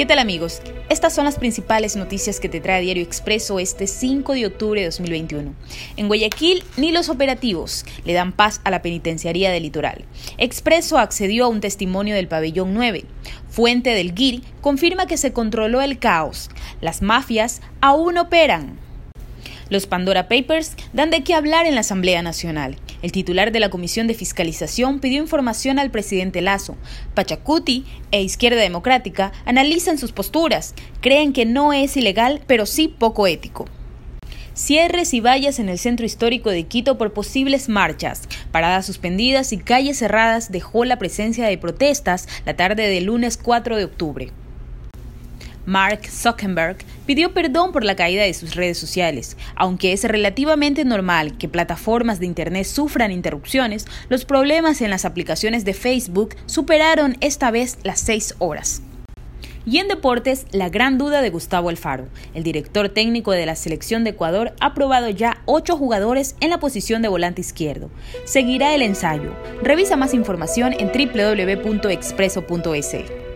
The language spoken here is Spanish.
¿Qué tal amigos? Estas son las principales noticias que te trae Diario Expreso este 5 de octubre de 2021. En Guayaquil, ni los operativos le dan paz a la penitenciaría del litoral. Expreso accedió a un testimonio del pabellón 9. Fuente del GIR confirma que se controló el caos. Las mafias aún operan. Los Pandora Papers dan de qué hablar en la Asamblea Nacional. El titular de la Comisión de Fiscalización pidió información al presidente Lazo. Pachacuti e Izquierda Democrática analizan sus posturas. Creen que no es ilegal, pero sí poco ético. Cierres y vallas en el centro histórico de Quito por posibles marchas. Paradas suspendidas y calles cerradas dejó la presencia de protestas la tarde del lunes 4 de octubre. Mark Zuckerberg pidió perdón por la caída de sus redes sociales. Aunque es relativamente normal que plataformas de Internet sufran interrupciones, los problemas en las aplicaciones de Facebook superaron esta vez las seis horas. Y en deportes, la gran duda de Gustavo Alfaro. El director técnico de la selección de Ecuador ha probado ya ocho jugadores en la posición de volante izquierdo. Seguirá el ensayo. Revisa más información en www.expreso.es.